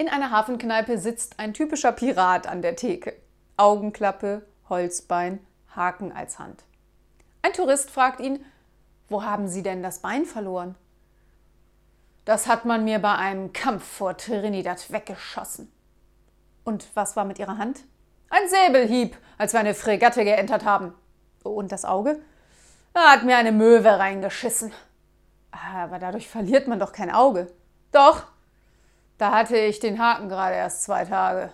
In einer Hafenkneipe sitzt ein typischer Pirat an der Theke. Augenklappe, Holzbein, Haken als Hand. Ein Tourist fragt ihn, wo haben Sie denn das Bein verloren? Das hat man mir bei einem Kampf vor Trinidad weggeschossen. Und was war mit Ihrer Hand? Ein Säbelhieb, als wir eine Fregatte geentert haben. Und das Auge? Da hat mir eine Möwe reingeschissen. Aber dadurch verliert man doch kein Auge. Doch, da hatte ich den Haken gerade erst zwei Tage.